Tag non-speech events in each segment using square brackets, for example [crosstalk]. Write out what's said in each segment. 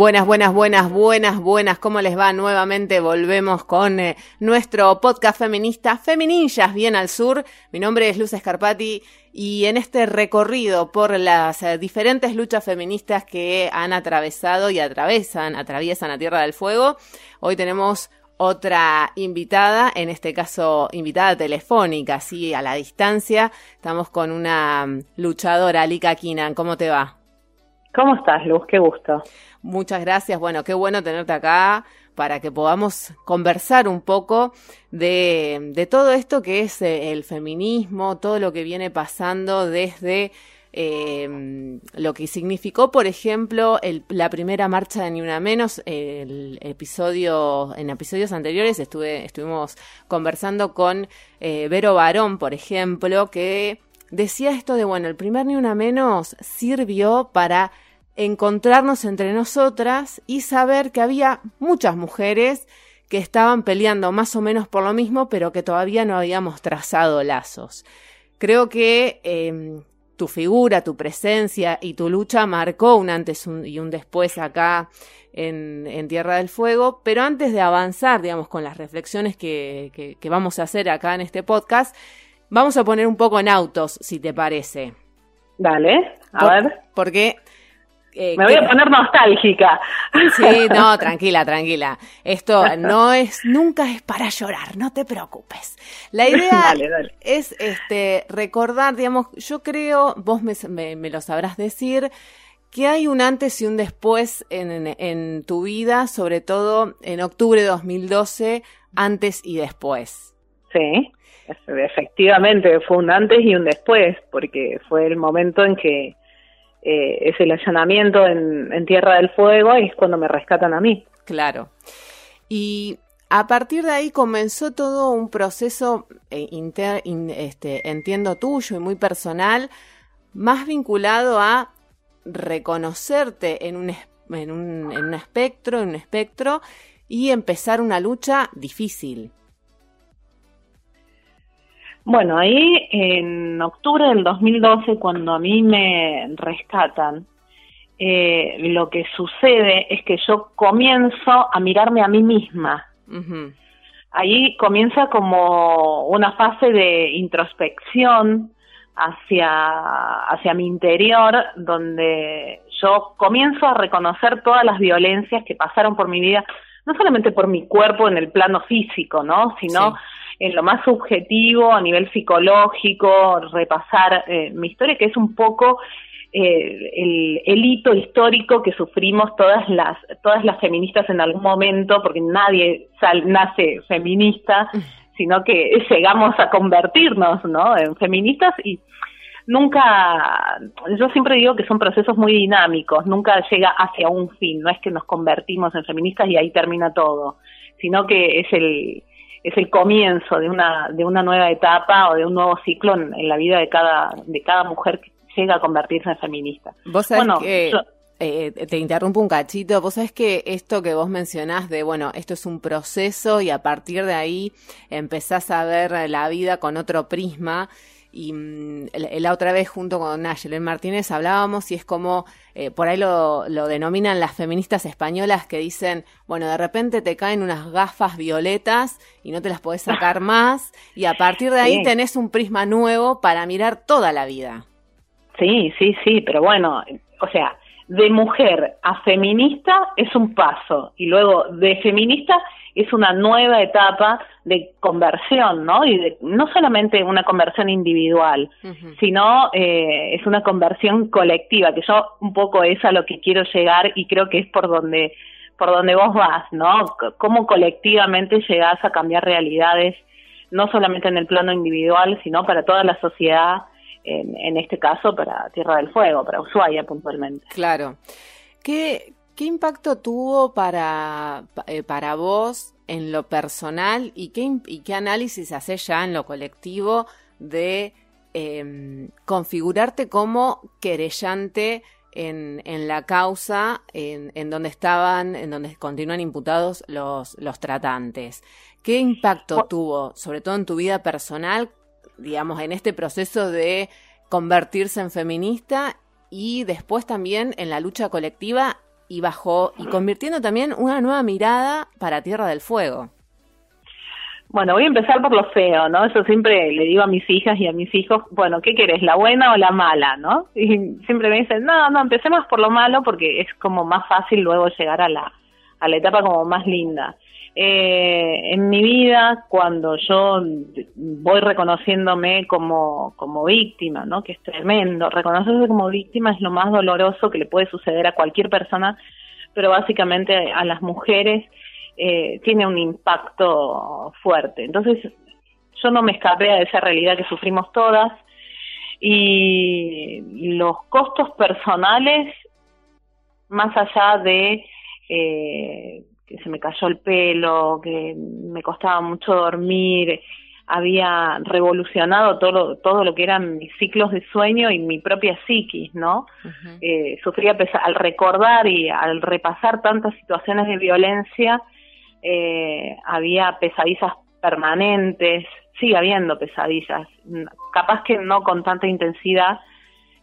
Buenas, buenas, buenas, buenas, buenas. ¿Cómo les va? Nuevamente volvemos con eh, nuestro podcast feminista Femininjas Bien al Sur. Mi nombre es Luz Escarpati y en este recorrido por las eh, diferentes luchas feministas que han atravesado y atravesan, atraviesan la Tierra del Fuego, hoy tenemos otra invitada, en este caso invitada telefónica, así a la distancia. Estamos con una mm, luchadora, Lika Kinan. ¿Cómo te va? ¿Cómo estás, Luz? Qué gusto. Muchas gracias. Bueno, qué bueno tenerte acá para que podamos conversar un poco de, de todo esto que es eh, el feminismo, todo lo que viene pasando desde eh, lo que significó, por ejemplo, la primera marcha de Ni Una Menos. El episodio, en episodios anteriores estuve, estuvimos conversando con eh, Vero Barón, por ejemplo, que decía esto de, bueno, el primer Ni Una Menos sirvió para encontrarnos entre nosotras y saber que había muchas mujeres que estaban peleando más o menos por lo mismo, pero que todavía no habíamos trazado lazos. Creo que eh, tu figura, tu presencia y tu lucha marcó un antes y un después acá en, Tierra del Fuego, pero antes de avanzar, digamos, con las reflexiones que vamos a hacer acá en este podcast, vamos a poner un poco en autos, si te parece. Dale, a Por, ver. Porque eh, Me voy a poner nostálgica. Sí, no, tranquila, tranquila. Esto no es, nunca es para llorar, no te preocupes. La [laughs] idea dale, dale. es este recordar, digamos, yo creo, vos me, me, me, lo sabrás decir, que hay un antes y un después en, en, en tu vida, sobre todo en octubre de 2012, antes y después. Sí, efectivamente fue un antes y un después, porque fue el momento en que eh, es el allanamiento en, Tierra del Fuego y es cuando me rescatan a mí. Claro. Y a partir de ahí comenzó todo un proceso, eh, este, entiendo tuyo y muy personal, más vinculado a reconocerte en un, en un, en un espectro, en un espectro, y empezar una lucha difícil. Bueno, ahí en octubre del 2012, cuando a mí me rescatan, eh, lo que sucede es que yo comienzo a mirarme a mí misma. Uh -huh. Ahí comienza como una fase de introspección hacia, hacia mi interior, donde yo comienzo a reconocer todas las violencias que pasaron por mi vida, no solamente por mi cuerpo en el plano físico, ¿no? Sino sí en lo más subjetivo, a nivel psicológico, repasar eh, mi historia, que es un poco eh, el, el, hito histórico que sufrimos todas las, todas las feministas en algún momento, porque nadie sal, nace feminista, [laughs] sino que llegamos a convertirnos ¿no? en feministas y nunca, yo siempre digo que son procesos muy dinámicos, nunca llega hacia un fin, no es que nos convertimos en feministas y ahí termina todo, sino que es el, es el comienzo de una de una nueva etapa o de un nuevo ciclo en, en la vida de cada de cada mujer que llega a convertirse en feminista. Vos sabés bueno, que yo, eh, te interrumpo un cachito, vos sabés que esto que vos mencionás de, bueno, esto es un proceso y a partir de ahí empezás a ver la vida con otro prisma y mmm, la otra vez junto con Nayelen Martínez hablábamos y es como, eh, por ahí lo, lo, denominan las feministas españolas que dicen, bueno, de repente te caen unas gafas violetas y no te las podés sacar [laughs] más y a partir de ahí sí. tenés un prisma nuevo para mirar toda la vida. Sí, sí, sí, pero bueno, o sea, de mujer a feminista es un paso y luego de feminista es una nueva etapa de conversión, ¿no? Y de, no solamente una conversión individual, uh -huh. sino eh, es una conversión colectiva, que yo un poco es a lo que quiero llegar y creo que es por donde por donde vos vas, ¿no? C cómo colectivamente llegás a cambiar realidades, no solamente en el plano individual, sino para toda la sociedad, en, en este caso para Tierra del Fuego, para Ushuaia puntualmente. Claro. ¿Qué, ¿Qué impacto tuvo para, eh, para vos en lo personal y qué, y qué análisis haces ya en lo colectivo de eh, configurarte como querellante en, en la causa en, en, donde estaban, en donde continúan imputados los, los tratantes. ¿Qué impacto tuvo, sobre todo en tu vida personal, digamos, en este proceso de convertirse en feminista y después también en la lucha colectiva y bajo y convirtiendo también una nueva mirada para Tierra del Fuego? Bueno, voy a empezar por lo feo, ¿no? Eso siempre le digo a mis hijas y a mis hijos, bueno, ¿qué querés, la buena o la mala, no? Y siempre me dicen, no, no, empecemos por lo malo porque es como más fácil luego llegar a la, a la etapa como más linda. Eh, en mi vida, cuando yo voy reconociéndome como, como víctima, ¿no? Que es tremendo. Reconocerse como víctima es lo más doloroso que le puede suceder a cualquier persona, pero básicamente a las mujeres eh, tiene un impacto fuerte. Entonces, yo no me escapé de esa realidad que sufrimos todas y los costos personales, más allá de eh, que se me cayó el pelo, que me costaba mucho dormir, había revolucionado todo, todo lo que eran mis ciclos de sueño y mi propia psiquis, ¿no? eh, sufría al recordar y al repasar tantas situaciones de violencia, eh, había pesadillas permanentes, sigue habiendo pesadillas, capaz que no con tanta intensidad,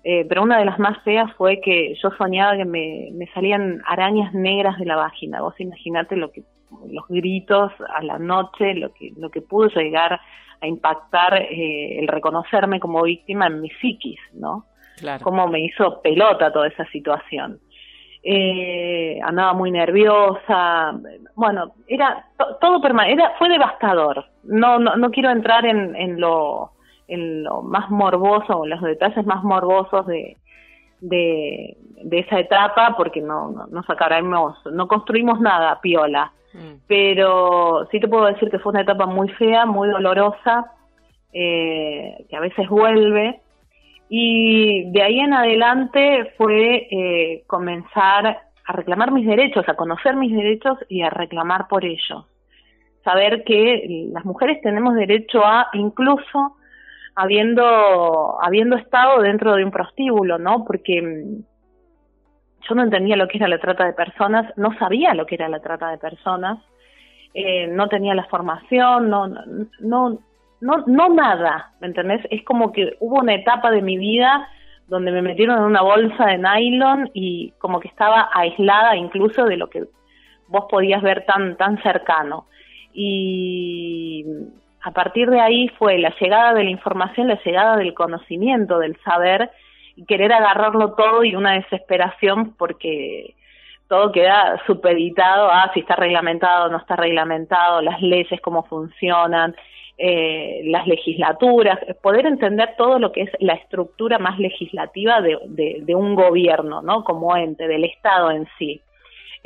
eh, pero una de las más feas fue que yo soñaba que me, me salían arañas negras de la vagina. Vos imaginate lo que los gritos a la noche, lo que lo que pudo llegar a impactar eh, el reconocerme como víctima en mi psiquis, ¿no? Claro. Cómo me hizo pelota toda esa situación eh, andaba muy nerviosa, bueno, era todo era fue devastador. No, no, no quiero entrar en, en lo en lo más morboso, en los detalles más morbosos de, de, de esa etapa, porque no, no, no sacaremos, no construimos nada piola. Mm. Pero sí te puedo decir que fue una etapa muy fea, muy dolorosa, eh, que a veces vuelve, y de ahí en adelante fue eh, comenzar a reclamar mis derechos, a conocer mis derechos y a reclamar por ellos. Saber que las mujeres tenemos derecho a, incluso habiendo, habiendo estado dentro de un prostíbulo, ¿no? Porque mm, yo no entendía lo que era la trata de personas, no sabía lo que era la trata de personas, eh, no tenía la formación, no, no, no, no nada, ¿me entendés? Es como que hubo una etapa de mi vida donde me metieron en una bolsa de nylon y como que estaba aislada incluso de lo que vos podías ver tan, tan cercano. Y a partir de ahí fue la llegada de la información, la llegada del conocimiento, del saber, y querer agarrarlo todo y una desesperación porque todo queda supeditado a si está reglamentado o no está reglamentado, las leyes, cómo funcionan, eh, las legislaturas, poder entender todo lo que es la estructura más legislativa de, de, un gobierno, ¿no? Como ente, del Estado en sí.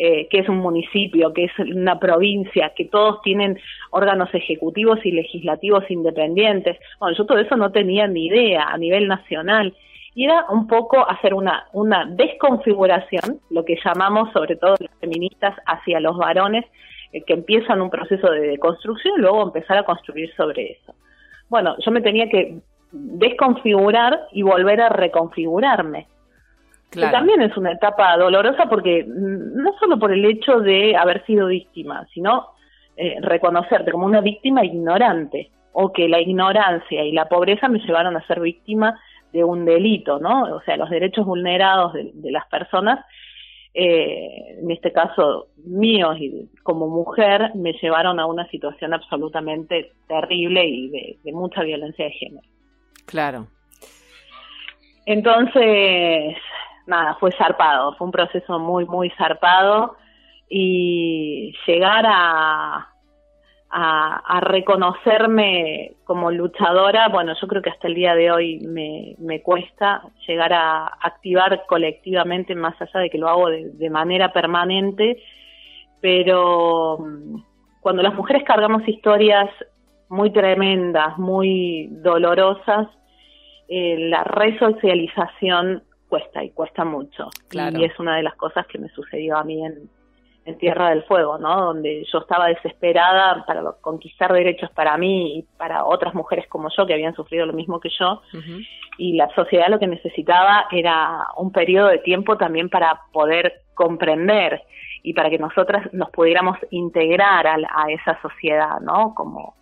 Eh, que es un municipio, que es una provincia, que todos tienen órganos ejecutivos y legislativos independientes. Bueno, yo todo eso no tenía ni idea a nivel nacional. Y era un poco hacer una, una desconfiguración, lo que llamamos sobre todo las feministas hacia los varones, eh, que empiezan un proceso de construcción y luego empezar a construir sobre eso. Bueno, yo me tenía que desconfigurar y volver a reconfigurarme. Claro. Que también es una etapa dolorosa porque no solo por el hecho de haber sido víctima, sino eh, reconocerte como una víctima ignorante o que la ignorancia y la pobreza me llevaron a ser víctima de un delito, ¿no? O sea, los derechos vulnerados de, de las personas eh, en este caso míos y como mujer, me llevaron a una situación absolutamente terrible y de, mucha violencia de género. Claro. Entonces, nada, fue zarpado, fue un proceso muy, muy zarpado. Y llegar a, reconocerme como luchadora, bueno, yo creo que hasta el día de hoy me, me cuesta llegar a activar colectivamente, más allá de que lo hago de, manera permanente, pero mm, cuando las mujeres cargamos historias muy tremendas, muy dolorosas, eh, la resocialización cuesta y cuesta mucho. Y es una de las cosas que me sucedió a mí en, en Tierra del Fuego, ¿no? Donde yo estaba desesperada para conquistar derechos para mí y para otras mujeres como yo que habían sufrido lo mismo que yo. Y la sociedad lo que necesitaba era un periodo de tiempo también para poder comprender y para que nosotras nos pudiéramos integrar a, a esa sociedad, ¿no? Como,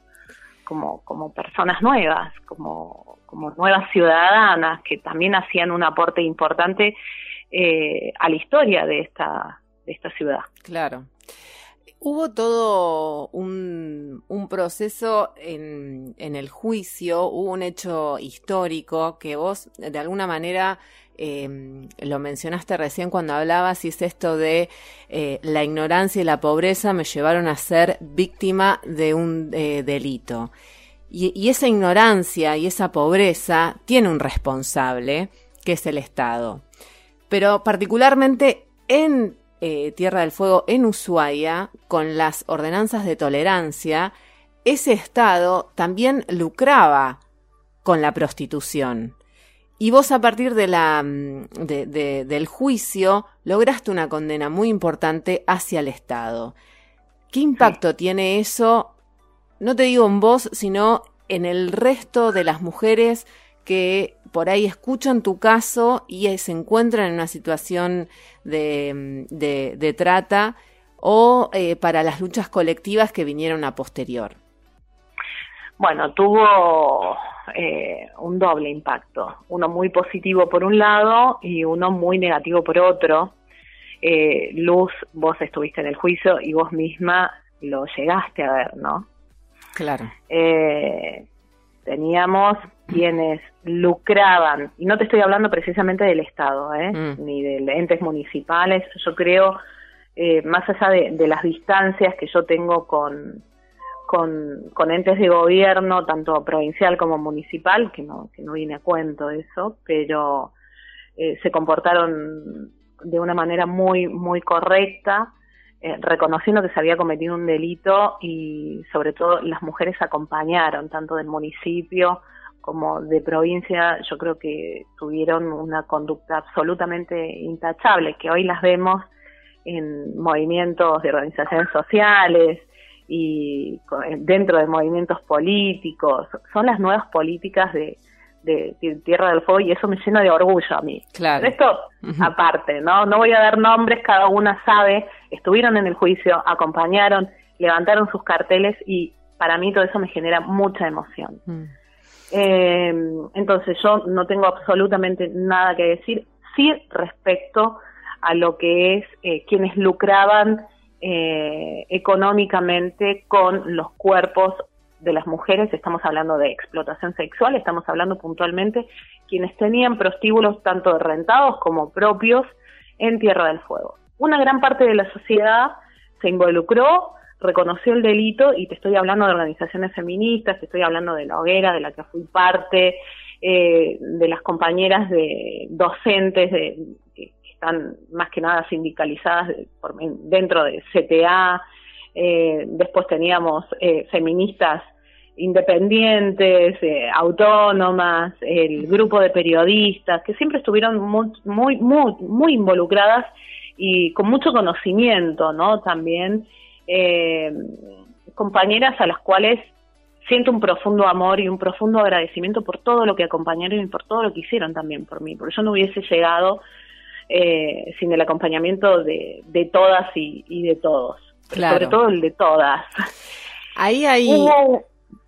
como, como personas nuevas, como, como nuevas ciudadanas que también hacían un aporte importante eh, a la historia de esta, de esta ciudad. Claro. Hubo todo un, un proceso en, en, el juicio, hubo un hecho histórico que vos de alguna manera eh, lo mencionaste recién cuando hablabas y es esto de eh, la ignorancia y la pobreza me llevaron a ser víctima de un eh, delito. Y, y esa ignorancia y esa pobreza tiene un responsable, que es el Estado. Pero particularmente en eh, Tierra del Fuego, en Ushuaia, con las ordenanzas de tolerancia, ese Estado también lucraba con la prostitución. Y vos a partir de la, de, del juicio lograste una condena muy importante hacia el Estado. ¿Qué impacto tiene eso? No te digo en vos, sino en el resto de las mujeres que por ahí escuchan tu caso y se encuentran en una situación de, de, de trata o eh, para las luchas colectivas que vinieron a posterior. Bueno, tuvo eh, un doble impacto, uno muy positivo por un lado y uno muy negativo por otro. Eh, Luz, vos estuviste en el juicio y vos misma lo llegaste a ver, ¿no? Claro. Eh, teníamos quienes lucraban, y no te estoy hablando precisamente del Estado, ¿eh? mm. ni de entes municipales, yo creo, eh, más allá de, de, las distancias que yo tengo con, con, con, entes de gobierno, tanto provincial como municipal, que no, que no viene a cuento eso, pero eh, se comportaron de una manera muy, muy correcta, eh, reconociendo que se había cometido un delito y sobre todo las mujeres acompañaron, tanto del municipio como de provincia, yo creo que tuvieron una conducta absolutamente intachable, que hoy las vemos en movimientos de organizaciones sociales, y dentro de movimientos políticos, son las nuevas políticas de, de, de, Tierra del Fuego y eso me llena de orgullo a mí. Claro. Esto aparte, ¿no? No voy a dar nombres, cada una sabe, estuvieron en el juicio, acompañaron, levantaron sus carteles y para mí todo eso me genera mucha emoción. Mm. Eh, entonces yo no tengo absolutamente nada que decir, sí respecto a lo que es eh, quienes lucraban eh, económicamente con los cuerpos de las mujeres, estamos hablando de explotación sexual, estamos hablando puntualmente quienes tenían prostíbulos tanto rentados como propios en Tierra del Fuego. Una gran parte de la sociedad se involucró, reconoció el delito y te estoy hablando de organizaciones feministas, te estoy hablando de la hoguera de la que fui parte, eh, de las compañeras de docentes de, están más que nada sindicalizadas por, dentro de CTA, eh, después teníamos eh, feministas independientes, eh, autónomas, el grupo de periodistas, que siempre estuvieron muy, muy, muy, muy involucradas y con mucho conocimiento, ¿no? También eh, compañeras a las cuales siento un profundo amor y un profundo agradecimiento por todo lo que acompañaron y por todo lo que hicieron también por mí, porque yo no hubiese llegado eh, sin el acompañamiento de, de todas y, y, de todos, claro. sobre todo el de todas. Ahí hay... [laughs]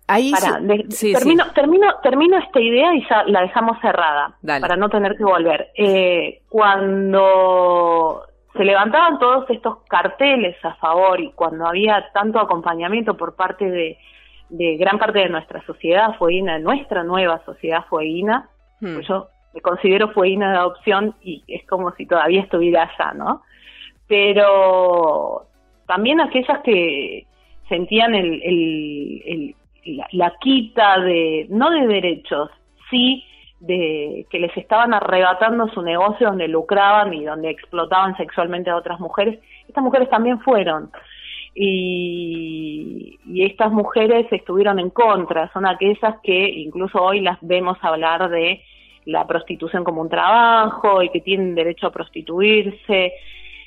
Ahí para, de, sí, termino, sí. termino, termino esta idea y ya la dejamos cerrada Dale. para no tener que volver. Eh, cuando se levantaban todos estos carteles a favor y cuando había tanto acompañamiento por parte de, de gran parte de nuestra sociedad fueguina, nuestra nueva sociedad fueguina, hmm. pues yo me considero fueguina de adopción y es como si todavía estuviera allá, ¿no? Pero también aquellas que sentían el, la, quita de, no de derechos, sí de que les estaban arrebatando su negocio donde lucraban y donde explotaban sexualmente a otras mujeres, estas mujeres también fueron. Y estas mujeres estuvieron en contra, son aquellas que incluso hoy las vemos hablar de la prostitución como un trabajo y que tienen derecho a prostituirse.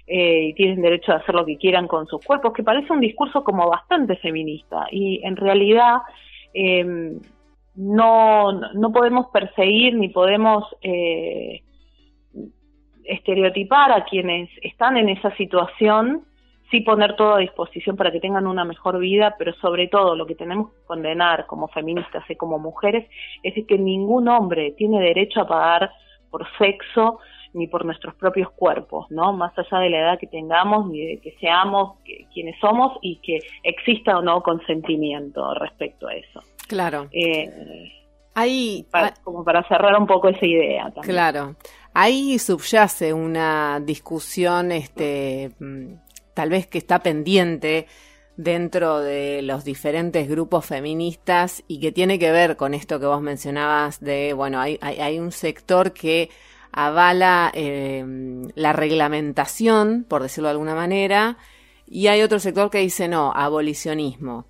eh, y tienen derecho a hacer lo que quieran con sus cuerpos, que parece un discurso como bastante feminista y en realidad em, no, no podemos perseguir ni podemos eh, estereotipar a quienes están en esa situación, sí poner todo a disposición para que tengan una mejor vida, pero sobre todo lo que tenemos que condenar como feministas y como mujeres es que ningún hombre tiene derecho a pagar por sexo ni por nuestros propios cuerpos, ¿no? Más allá de la edad que tengamos, ni de que seamos quienes somos y que exista o no consentimiento respecto a eso. Claro. Eh, Ahí, como para cerrar un poco esa idea también. Claro. Ahí subyace una discusión, este, mm, tal vez que está pendiente dentro de los diferentes grupos feministas y que tiene que ver con esto que vos mencionabas de, bueno, hay, hay, un sector que avala em, la reglamentación, por decirlo de alguna manera, y hay otro sector que dice no, abolicionismo.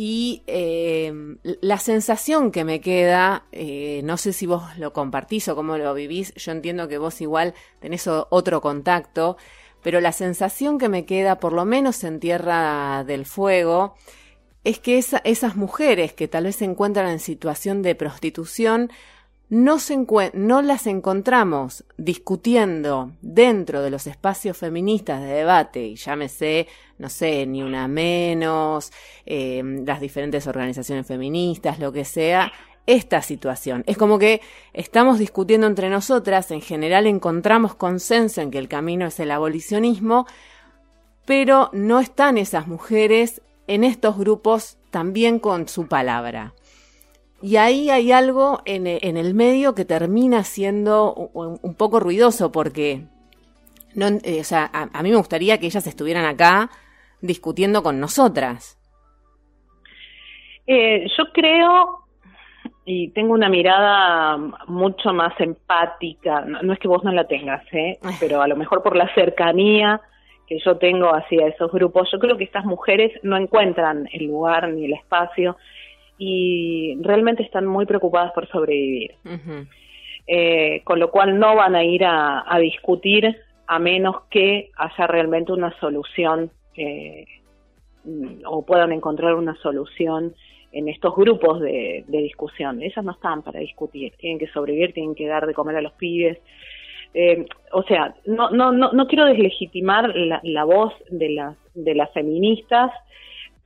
Y eh, la sensación que me queda, eh, no sé si vos lo compartís o cómo lo vivís, yo entiendo que vos igual tenés otro contacto, pero la sensación que me queda, por lo menos en Tierra del Fuego, es que esas mujeres que tal vez se encuentran en situación de prostitución no, se no las encontramos discutiendo dentro de los espacios feministas de debate, y llámese, no sé, ni una menos, eh, las diferentes organizaciones feministas, lo que sea, esta situación. Es como que estamos discutiendo entre nosotras, en general encontramos consenso en que el camino es el abolicionismo, pero no están esas mujeres en estos grupos también con su palabra. Y ahí hay algo en, el medio que termina siendo un, poco ruidoso porque eh, a, mí me gustaría que ellas estuvieran acá discutiendo con nosotras. Eh, yo creo y tengo una mirada mucho más empática, no, es que vos no la tengas, ¿eh? pero a lo mejor por la cercanía que yo tengo hacia esos grupos, yo creo que estas mujeres no encuentran el lugar ni el espacio y realmente están muy preocupadas por sobrevivir. Eh, con lo cual no van a ir a, discutir a menos que haya realmente una solución eh, o puedan encontrar una solución en estos grupos de, discusión. Ellas no están para discutir, tienen que sobrevivir, tienen que dar de comer a los pibes. Eh, o sea, no, no, no, no quiero deslegitimar la, la voz de las, de las feministas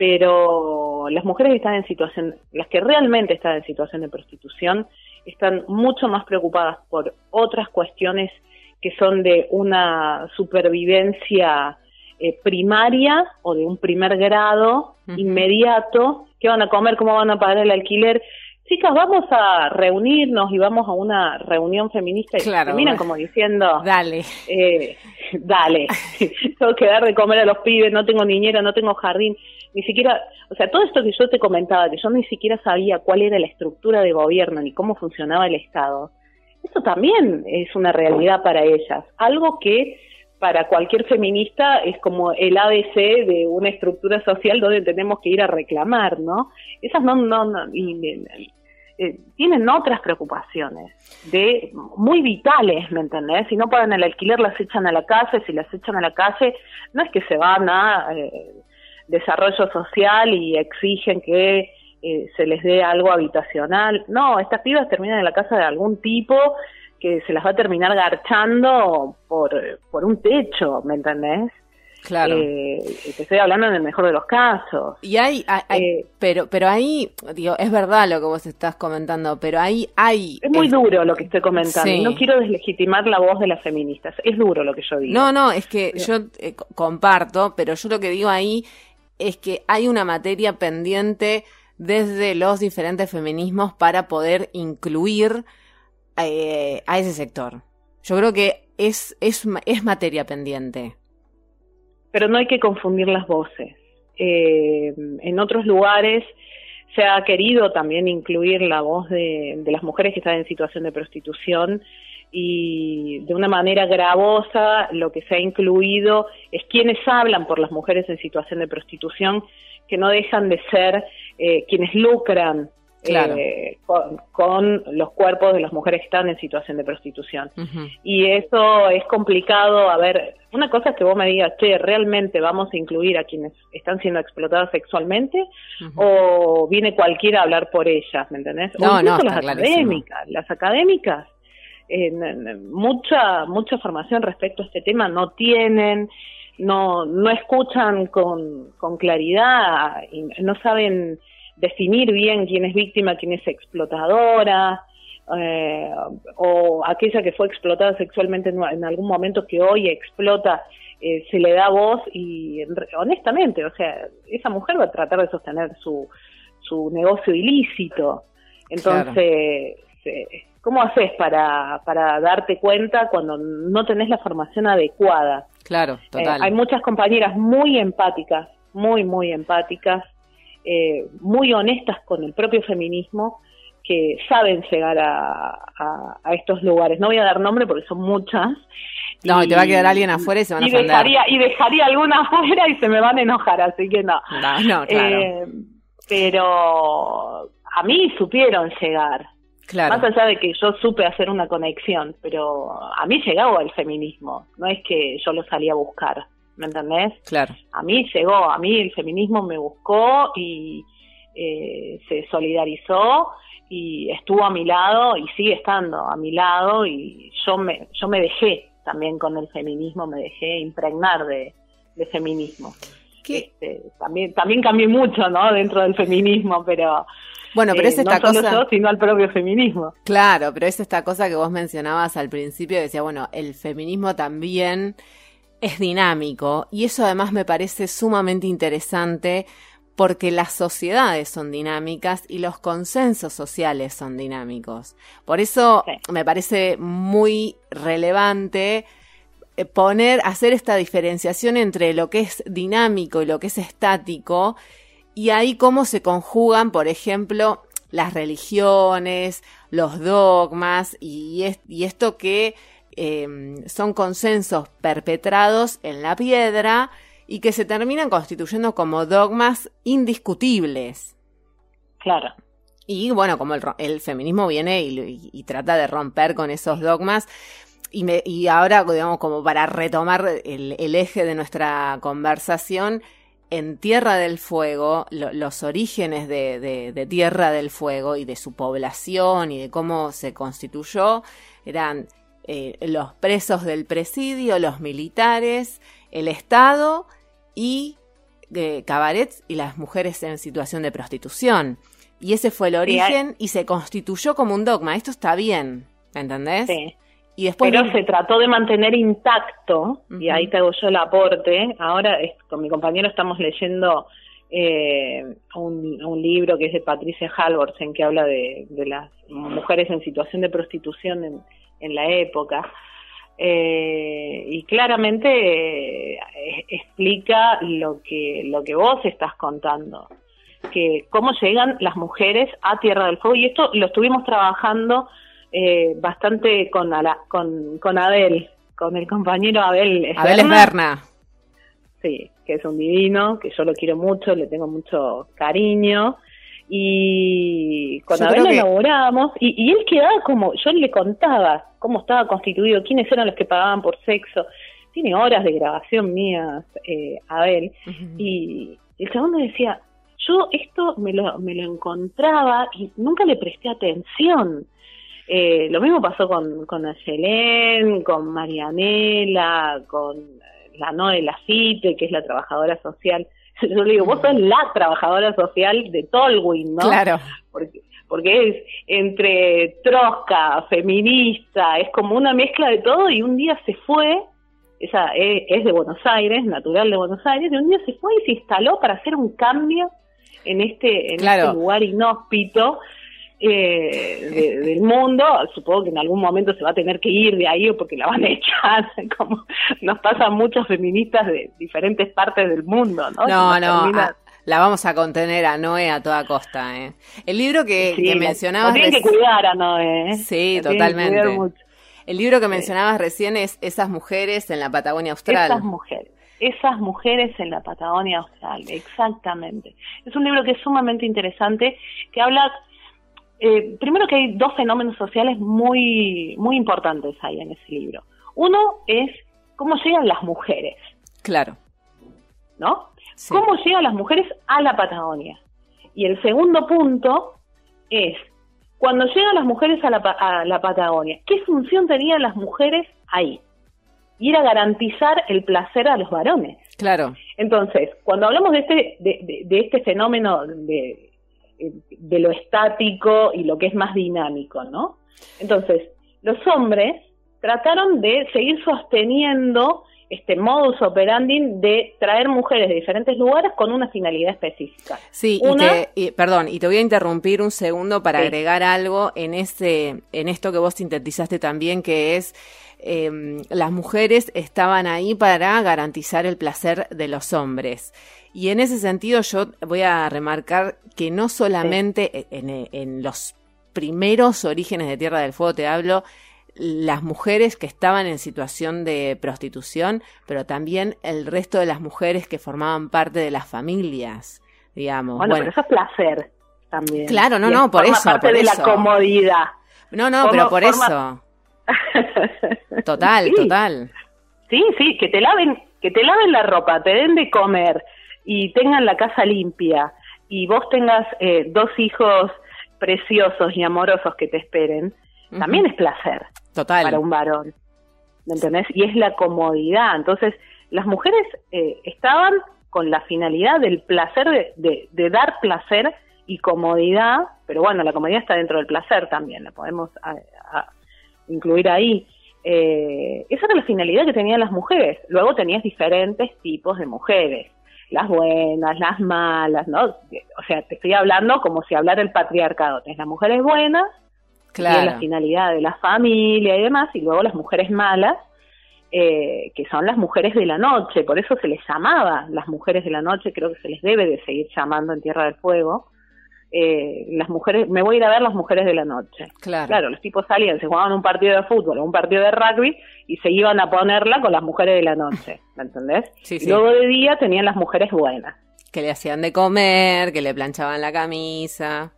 pero las mujeres que están en situación, las que realmente están en situación de prostitución, están mucho más preocupadas por otras cuestiones que son de una supervivencia eh, primaria o de un primer grado inmediato, qué van a comer, cómo van a pagar el alquiler. Chicas, vamos a reunirnos y vamos a una reunión feminista y terminan como diciendo, dale, eh, [laughs] dale, [laughs] tengo que dar de comer a los pibes, no tengo niñera, no tengo jardín ni siquiera, o sea, todo esto que yo te comentaba, que yo ni siquiera sabía cuál era la estructura de gobierno ni cómo funcionaba el Estado, eso también es una realidad para ellas, algo que para cualquier feminista es como el ABC de una estructura social donde tenemos que ir a reclamar, ¿no? Esas no, no, no eh, tienen otras preocupaciones de muy vitales, ¿me entendés? Si no pagan el alquiler las echan a la calle, si las echan a la calle no es que se van a eh, desarrollo social y exigen que eh, se les dé algo habitacional. No, estas pibas terminan en la casa de algún tipo que se las va a terminar garchando por, por un techo, ¿me entendés? Claro. Eh, te estoy hablando en el mejor de los casos. Y hay, eh, pero, pero ahí, digo, es verdad lo que vos estás comentando, pero ahí hay. Es muy duro lo que estoy comentando. No quiero deslegitimar la voz de las feministas. Es duro lo que yo digo. No, no, es que yo comparto, pero yo lo que digo ahí es que hay una materia pendiente desde los diferentes feminismos para poder incluir eh, a ese sector. Yo creo que es, es, es, materia pendiente. Pero no hay que confundir las voces. Eh, en otros lugares se ha querido también incluir la voz de, las mujeres que están en situación de prostitución y de una manera gravosa lo que se ha incluido es quienes hablan por las mujeres en situación de prostitución, que no dejan de ser eh, quienes lucran eh, con, los cuerpos de las mujeres que están en situación de prostitución. Y eso es complicado. A ver, una cosa es que vos me digas, che, ¿realmente vamos a incluir a quienes están siendo explotadas sexualmente? ¿O viene cualquiera a hablar por ellas, ¿me entendés? No, no, las académicas. Las académicas, mucha, mucha formación respecto a este tema no tienen no, no escuchan con, con claridad, y no saben definir bien quién es víctima, quién es explotadora, eh, o aquella que fue explotada sexualmente en, algún momento que hoy explota, eh, se le da voz y honestamente, o sea, esa mujer va a tratar de sostener su, su negocio ilícito. Entonces, eh, ¿cómo haces para, para darte cuenta cuando no tenés la formación adecuada? Claro, total. hay muchas compañeras muy empáticas, muy, muy empáticas, eh, muy honestas con el propio feminismo que saben llegar a, estos lugares. No voy a dar nombre porque son muchas. No, y, te va a quedar alguien afuera y se van a ofender. Dejaría, y dejaría alguna [laughs] afuera y se me van a enojar, así que no. No, no, claro. Eh, pero a mí supieron llegar. Claro. Más allá de que yo supe hacer una conexión, pero a mí llegaba el feminismo, no es que yo lo salía a buscar. ¿Me entendés? Claro. A mí llegó, a mí el feminismo me buscó y eh, se solidarizó y estuvo a mi lado y sigue estando a mi lado y yo me, yo me dejé también con el feminismo, me dejé impregnar de, feminismo. Este, también, también cambié mucho, ¿no? Dentro del feminismo, pero bueno, pero es eh, esta no cosa. Yo, sino al propio feminismo. Claro, pero es esta cosa que vos mencionabas al principio, decía, bueno, el feminismo también es dinámico y eso además me parece sumamente interesante porque las sociedades son dinámicas y los consensos sociales son dinámicos. Por eso me parece muy relevante eh, poner, hacer esta diferenciación entre lo que es dinámico y lo que es estático y ahí cómo se conjugan, por ejemplo, las religiones, los dogmas y, y esto que Em, son consensos perpetrados en la piedra y que se terminan constituyendo como dogmas indiscutibles. Claro. Y bueno, como el, feminismo viene y, trata de romper con esos dogmas. Y, me, y ahora, digamos, como para retomar el, eje de nuestra conversación, en Tierra del Fuego, los orígenes de, de, Tierra del Fuego y de su población y de cómo se constituyó eran eh, los presos del presidio, los militares, el Estado y eh, cabarets y las mujeres en situación de prostitución. Y ese fue el origen y se constituyó como un dogma. Esto está bien, ¿entendés? Sí. Y después Pero se trató de mantener intacto, y ahí te hago yo el aporte. Ahora con mi compañero estamos leyendo eh, un, libro que es de Patricia Halvorsen, que habla de, de las mujeres en situación de prostitución en, en la época. Eh, y claramente eh, explica lo que, lo que vos estás contando, que cómo llegan las mujeres a Tierra del Fuego. Y esto lo estuvimos trabajando eh, bastante con, con, con Abel, con el compañero Abel. Abel Esberna. Sí, que es un divino, que yo lo quiero mucho, le tengo mucho cariño y cuando Abel lo elaborábamos y, y, él quedaba como, yo le contaba cómo estaba constituido, quiénes eran los que pagaban por sexo, tiene horas de grabación mías, eh, Abel, y el segundo decía, yo esto me lo, me lo encontraba y nunca le presté atención. Eh, lo mismo pasó con, con Ayelén, con Marianela, con la Noe Lafite, que es la trabajadora social [laughs] yo le digo, vos sos la trabajadora social de Tolwyn, ¿no? Claro. Porque, porque es entre trosca, feminista, es como una mezcla de todo y un día se fue, ella es, de Buenos Aires, natural de Buenos Aires, y un día se fue y se instaló para hacer un cambio en este, en este lugar inhóspito eh, del mundo, supongo que en algún momento se va a tener que ir de ahí o porque la van a [laughs] echar, como nos pasa a muchos feministas de diferentes partes del mundo, ¿no? No, no, la vamos a contener a Noé a toda costa, ¿eh? El libro que, mencionabas... tienen que cuidar a Noé, ¿eh? Sí, totalmente. El libro que mencionabas recién es Esas mujeres en la Patagonia Austral. Esas mujeres. Esas mujeres en la Patagonia Austral, exactamente. Es un libro que es sumamente interesante, que habla eh, primero que hay dos fenómenos sociales muy, muy importantes ahí en ese libro. Uno es cómo llegan las mujeres. Claro. ¿No? ¿Cómo llegan las mujeres a la Patagonia? Y el segundo punto es, cuando llegan las mujeres a la, a la Patagonia, ¿qué función tenían las mujeres ahí? Y era garantizar el placer a los varones. Claro. Entonces, cuando hablamos de este, de, de, este fenómeno de, de lo estático y lo que es más dinámico, ¿no? Entonces, los hombres trataron de seguir sosteniendo este modus operandi de traer mujeres de diferentes lugares con una finalidad específica. Sí, y perdón, y te voy a interrumpir un segundo para agregar algo en ese, en esto que vos sintetizaste también, que es eh, las mujeres estaban ahí para garantizar el placer de los hombres. Y en ese sentido yo voy a remarcar que no solamente en, en los primeros orígenes de Tierra del Fuego te hablo, las mujeres que estaban en situación de prostitución, pero también el resto de las mujeres que formaban parte de las familias, digamos. Bueno, pero eso es placer también. Claro, no, no, por eso. Parte de la comodidad. No, no, pero por eso. [laughs] Total, total. Sí, sí, que te laven, que te laven la ropa, te den de comer y tengan la casa limpia y vos tengas eh, dos hijos preciosos y amorosos que te esperen, también es placer. Total. Para un varón. ¿Me entendés? Y es la comodidad. Entonces, las mujeres eh, estaban con la finalidad del placer, de, de, dar placer y comodidad, pero bueno, la comodidad está dentro del placer también, la podemos incluir ahí. Eh, esa era la finalidad que tenían las mujeres. Luego tenías diferentes tipos de mujeres, las buenas, las malas, ¿no? O sea, te estoy hablando como si hablara el patriarcado. Tienes las mujeres buenas claro. la finalidad de la familia y demás, y luego las mujeres malas, eh, que son las mujeres de la noche, por eso se les llamaba las mujeres de la noche, creo que se les debe de seguir llamando en Tierra del Fuego. Eh, las mujeres, me voy a ir a ver las mujeres de la noche. Claro. claro, los tipos salían, se jugaban un partido de fútbol o un partido de rugby y se iban a ponerla con las mujeres de la noche, ¿me entendés? [laughs] Sí, sí. Luego de día tenían las mujeres buenas. Que le hacían de comer, que le planchaban la camisa.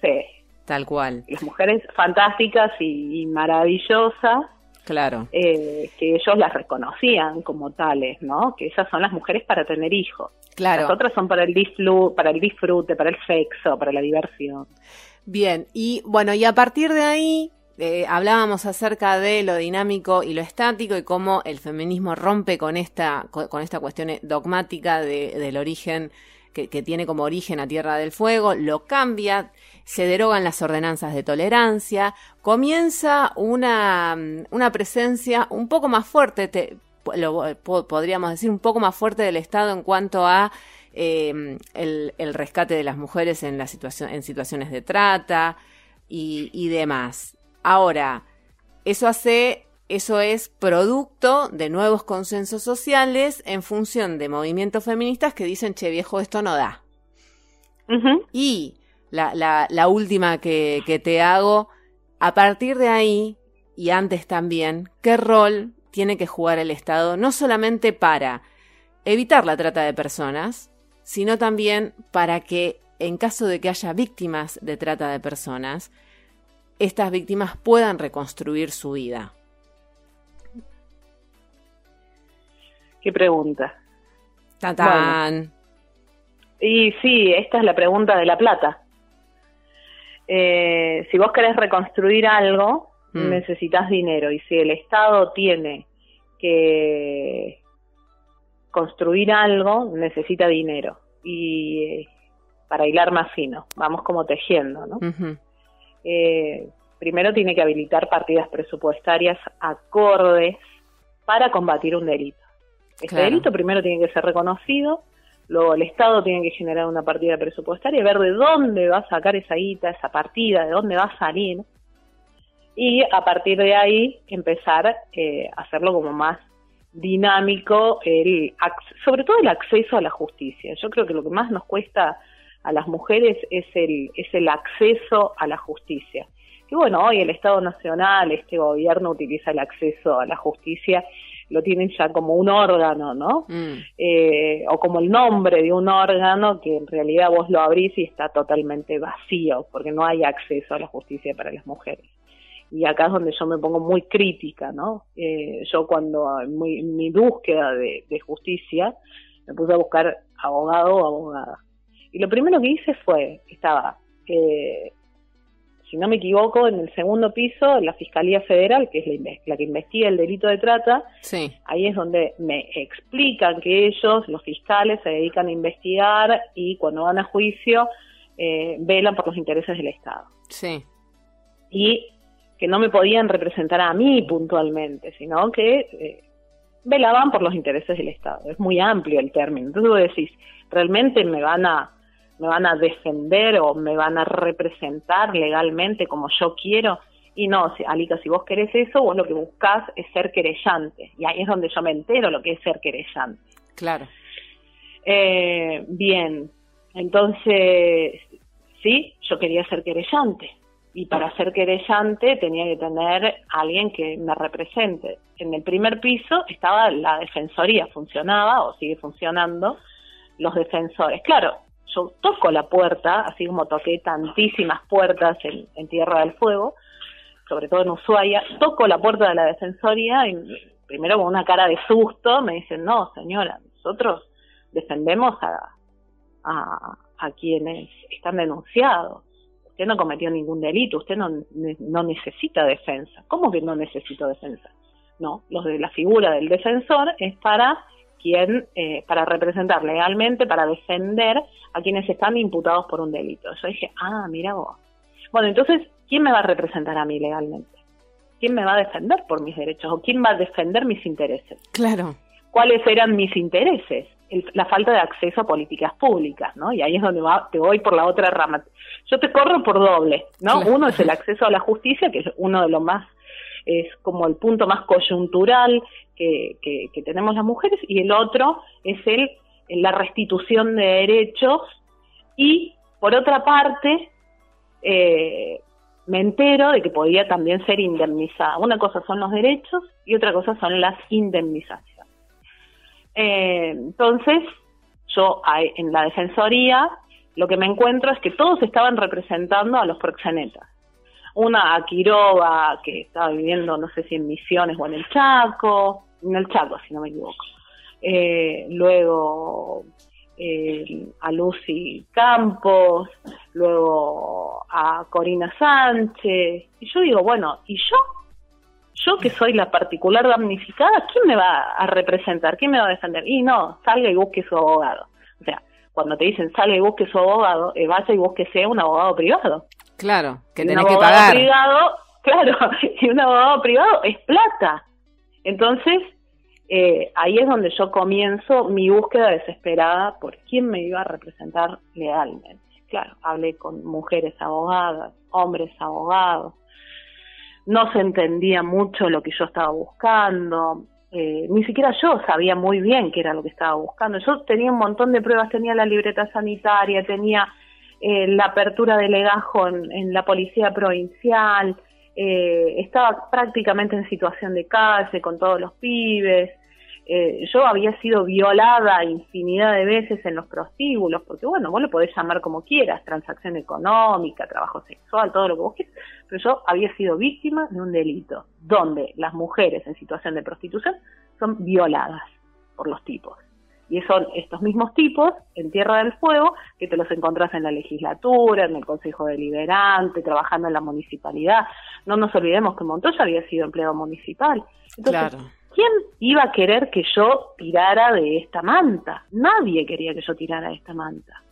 Sí, Tal cual. Las mujeres fantásticas y, maravillosas. Claro. Eh, que ellos las reconocían como tales, ¿no? Que esas son las mujeres para tener hijos. Claro. Las otras son para el, disfrute, para el disfrute, para el sexo, para la diversión. Bien, y bueno, y a partir de ahí eh, hablábamos acerca de lo dinámico y lo estático y cómo el feminismo rompe con esta, con esta cuestión dogmática de, del origen que, tiene como origen a Tierra del Fuego, lo cambia, se derogan las ordenanzas de tolerancia, comienza una, una presencia un poco más fuerte, te, lo, podríamos decir, un poco más fuerte del Estado en cuanto a el, el, rescate de las mujeres en, la situación, en situaciones de trata y, y demás. Ahora, eso hace eso es producto de nuevos consensos sociales en función de movimientos feministas que dicen, che viejo, esto no da. Uh -huh. Y la, la, la última que, que te hago, a partir de ahí, y antes también, ¿qué rol tiene que jugar el Estado? No solamente para evitar la trata de personas, sino también para que, en caso de que haya víctimas de trata de personas, estas víctimas puedan reconstruir su vida. ¿Qué pregunta? ¡Tatán! Bueno. Y sí, esta es la pregunta de la plata. Eh, si vos querés reconstruir algo, mm. necesitas dinero. Y si el Estado tiene que construir algo, necesita dinero. Y eh, para hilar más fino, vamos como tejiendo, ¿no? Uh -huh. eh, primero tiene que habilitar partidas presupuestarias acordes para combatir un delito. Este claro. delito primero tiene que ser reconocido, luego el Estado tiene que generar una partida presupuestaria, ver de dónde va a sacar esa guita, esa partida, de dónde va a salir, y a partir de ahí empezar eh, a hacerlo como más dinámico, el, sobre todo el acceso a la justicia. Yo creo que lo que más nos cuesta a las mujeres es el, es el acceso a la justicia. Y bueno, hoy el Estado Nacional, este gobierno utiliza el acceso a la justicia lo tienen ya como un órgano, ¿no? Mm. Eh, o como el nombre de un órgano que en realidad vos lo abrís y está totalmente vacío, porque no hay acceso a la justicia para las mujeres. Y acá es donde yo me pongo muy crítica, ¿no? Eh, yo cuando en mi, mi búsqueda de, de justicia me puse a buscar abogado o abogada. Y lo primero que hice fue, estaba eh, si no me equivoco, en el segundo piso, la Fiscalía Federal, que es la, la que investiga el delito de trata, Sí, ahí es donde me explican que ellos, los fiscales, se dedican a investigar y cuando van a juicio eh, velan por los intereses del Estado. sí, Y que no me podían representar a mí puntualmente, sino que eh, velaban por los intereses del Estado. Es muy amplio el término. Entonces vos decís, ¿realmente me van a me van a defender o me van a representar legalmente como yo quiero? Y no, si, Alica, si vos querés eso, vos lo que buscás es ser querellante. Y ahí es donde yo me entero lo que es ser querellante. claro. Eh, bien, entonces, sí, yo quería ser querellante. Y para ser querellante tenía que tener alguien que me represente. En el primer piso estaba la defensoría, funcionaba o sigue funcionando los defensores. Claro, yo toco la puerta, así como toqué tantísimas puertas en, Tierra del Fuego, sobre todo en Ushuaia, toco la puerta de la defensoría y primero con una cara de susto me dicen, no, señora, nosotros defendemos a, a, a quienes están denunciados. Usted no cometió ningún delito, usted no, no necesita defensa. ¿Cómo que no necesito defensa? No, los de la figura del defensor es para quien, eh, para representar legalmente, para defender a quienes están imputados por un delito. Yo dije, ah, mira vos. Bueno, entonces, ¿quién me va a representar a mí legalmente? ¿Quién me va a defender por mis derechos? ¿O quién va a defender mis intereses? Claro, cuáles eran mis intereses, El- la falta de acceso a políticas públicas, ¿no? Y ahí es donde va, te voy por la otra rama. Yo te corro por doble, ¿no? Claro. Uno es el [laughs] acceso a la justicia, que es uno de los más, es como el punto más coyuntural que, tenemos las mujeres, y el otro es el, la restitución de derechos, y por otra parte, eh, me entero de que podía también ser indemnizada. Una cosa son los derechos y otra cosa son las indemnizaciones. Eh, entonces, yo en la defensoría lo que me encuentro es que todos estaban representando a los proxenetas. Una a Quiroga, que estaba viviendo, no sé si en Misiones o en el Chaco, en el Chaco, si no me equivoco. Eh, luego eh, a Lucy Campos, luego a Corina Sánchez. Y yo digo, bueno, ¿y yo? Yo que soy la particular damnificada, ¿quién me va a representar? ¿Quién me va a defender? Y no, salga y busque su abogado. O sea, cuando te dicen salga y busque su abogado, eh, vaya y búsquese un abogado privado. claro, que Y un tenés que abogado pagar. privado, [laughs] claro, y un abogado privado es plata. Entonces, eh, ahí es donde yo comienzo mi búsqueda desesperada por quién me iba a representar legalmente. Claro, hablé con mujeres abogadas, hombres abogados, no se entendía mucho lo que yo estaba buscando, eh, ni siquiera yo sabía muy bien qué era lo que estaba buscando. Yo tenía un montón de pruebas, tenía la libreta sanitaria, tenía eh, la apertura de legajo en, en la policía provincial, eh, estaba prácticamente en situación de calle con todos los pibes. Eh, yo había sido violada infinidad de veces en los prostíbulos, porque bueno, vos lo podés llamar como quieras, transacción económica, trabajo sexual, todo lo que vos quieras, pero yo había sido víctima de un delito, donde las mujeres en situación de prostitución son violadas por los tipos. Y son estos mismos tipos en Tierra del Fuego que te los encontrás en la legislatura, en el Consejo Deliberante, trabajando en la municipalidad. No nos olvidemos que Montoya había sido empleado municipal. Entonces, Claro. ¿quién iba a querer que yo tirara de esta manta? Nadie quería que yo tirara de esta manta.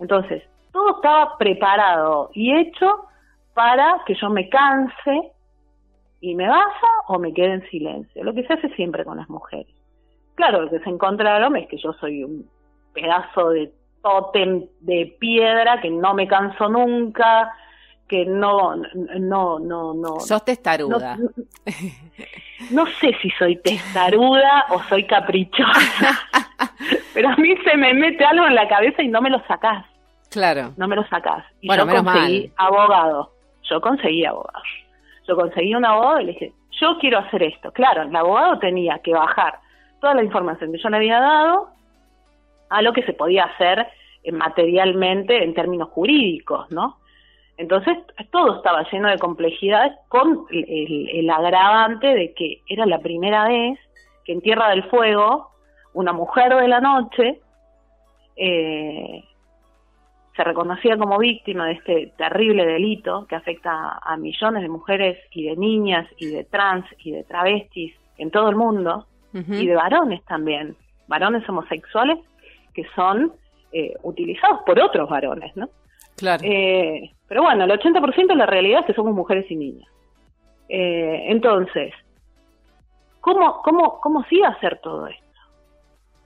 Entonces, todo estaba preparado y hecho para que yo me canse y me vaya o me quede en silencio. Lo que se hace siempre con las mujeres. Claro, lo que se encontraron es que yo soy un pedazo de tótem de piedra que no me canso nunca, que no, no, no, no. Sos testaruda. No, no sé si soy testaruda o soy caprichosa, [laughs] pero a mí se me mete algo en la cabeza y no me lo sacás, Claro. no me lo sacás. Y Bueno, yo menos conseguí mal. abogado, yo conseguí abogado. Yo conseguí un abogado y le dije, yo quiero hacer esto. Claro, el abogado tenía que bajar toda la información que yo le había dado a lo que se podía hacer eh, materialmente en términos jurídicos, ¿no? Entonces todo estaba lleno de complejidades con el, agravante de que era la primera vez que en Tierra del Fuego una mujer de la noche eh, se reconocía como víctima de este terrible delito que afecta a millones de mujeres y de niñas y de trans y de travestis en todo el mundo y de varones también, varones homosexuales que son eh, utilizados por otros varones, ¿no? Claro. Eh, pero bueno, el 80% de la realidad es que somos mujeres y niñas. Eh, entonces, ¿cómo, cómo, ¿cómo sí hacer todo esto?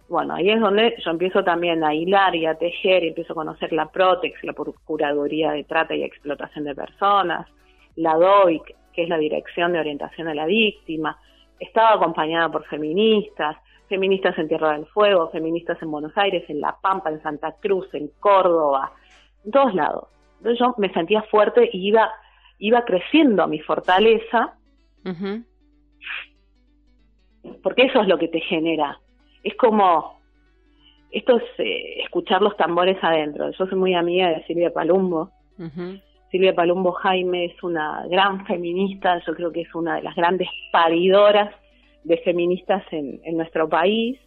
Bueno, ahí es donde yo empiezo también a hilar y a tejer y empiezo a conocer la Protex, la Procuraduría de Trata y Explotación de Personas, la DOIC, que es la Dirección de Orientación a la Víctima. Estaba acompañada por feministas, feministas en Tierra del Fuego, feministas en Buenos Aires, en La Pampa, en Santa Cruz, en Córdoba, en todos lados. Entonces yo me sentía fuerte y iba, iba creciendo mi fortaleza, porque eso es lo que te genera es como, esto es eh, escuchar los tambores adentro. Yo soy muy amiga de Silvia Palumbo. Silvia Palumbo Jaime es una gran feminista, yo creo que es una de las grandes paridoras de feministas en, nuestro país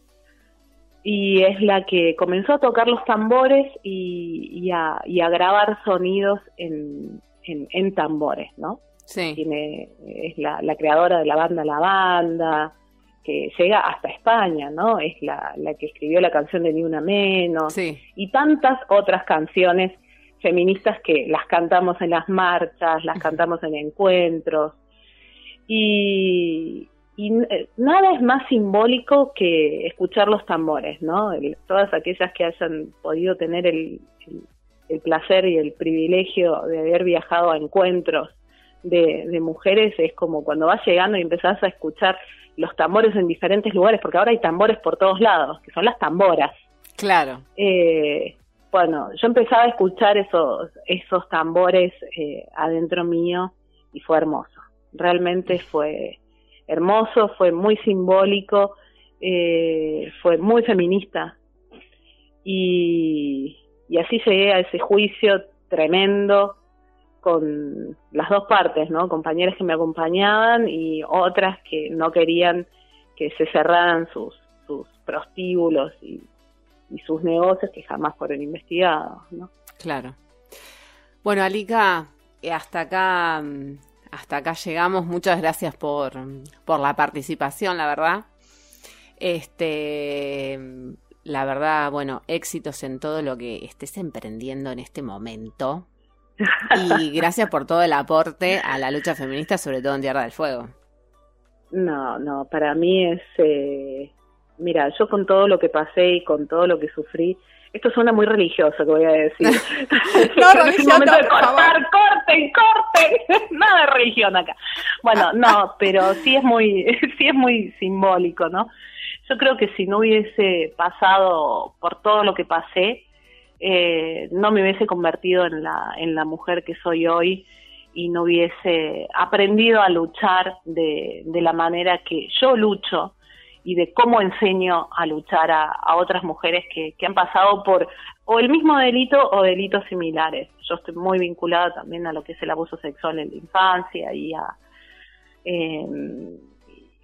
y es la que comenzó a tocar los tambores y, a, grabar sonidos en, en, tambores, ¿no? Sí. Tiene, es la, la creadora de la banda La Banda, que llega hasta España, ¿no? Es la, la que escribió la canción de Ni Una Menos y tantas otras canciones feministas que las cantamos en las marchas, las cantamos en encuentros y, eh, nada es más simbólico que escuchar los tambores, ¿no? todas aquellas que hayan podido tener el, el, placer y el privilegio de haber viajado a encuentros de, de mujeres es como cuando vas llegando y empezás a escuchar los tambores en diferentes lugares, porque ahora hay tambores por todos lados, que son las tamboras. Claro. Eh, bueno, yo empezaba a escuchar esos, esos tambores eh, adentro mío y fue hermoso. Realmente fue hermoso, fue muy simbólico, eh, fue muy feminista. Y, y así llegué a ese juicio tremendo con las dos partes, ¿no? Compañeras que me acompañaban y otras que no querían que se cerraran sus, sus prostíbulos y, sus negocios que jamás fueron investigados, ¿no? Claro. Bueno, Alika, eh, hasta acá, mm, hasta acá llegamos. Muchas gracias por, por la participación, la verdad. Este, la verdad, bueno, éxitos en todo lo que estés emprendiendo en este momento. Y [laughs] gracias por todo el aporte a la lucha feminista, sobre todo en Tierra del Fuego. No, no, para mí es, eh, mira, yo con todo lo que pasé y con todo lo que sufrí, esto suena muy religioso que voy a decir. [laughs] no, [laughs] no, de cortar, corten, corten, [laughs] nada de religión acá. Bueno, no, pero sí es muy, sí es muy simbólico, ¿no? Yo creo que si no hubiese pasado por todo lo que pasé, eh, no me hubiese convertido en la, en la mujer que soy hoy y no hubiese aprendido a luchar de, de la manera que yo lucho y de cómo enseño a luchar a, otras mujeres que, que, han pasado por o el mismo delito o delitos similares. Yo estoy muy vinculada también a lo que es el abuso sexual en la infancia y a, eh,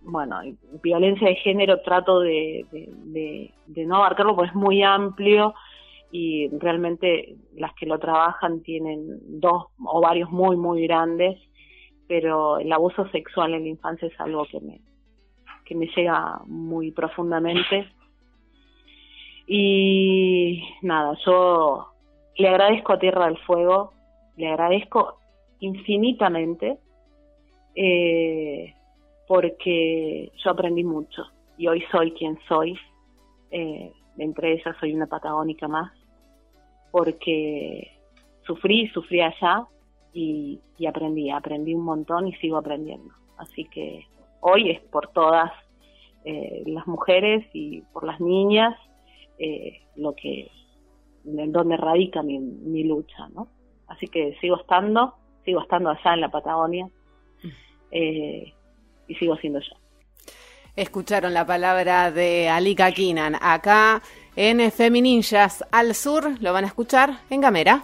bueno, violencia de género trato de, de, de no abarcarlo porque es muy amplio y realmente las que lo trabajan tienen dos o varios muy, muy grandes, pero el abuso sexual en la infancia es algo que me, que me llega muy profundamente. Y nada, yo le agradezco a Tierra del Fuego, le agradezco infinitamente, eh, porque yo aprendí mucho y hoy soy quien soy. Eh, entre ellas soy una patagónica más porque sufrí, sufrí allá y, aprendí, aprendí un montón y sigo aprendiendo. Así que hoy es por todas eh, las mujeres y por las niñas eh, lo que en donde radica mi, mi lucha, ¿no? Así que sigo estando, sigo estando allá en la Patagonia eh, y sigo siendo yo. Escucharon la palabra de Alika Kinan acá en Femininjas al sur, lo van a escuchar en Gamera.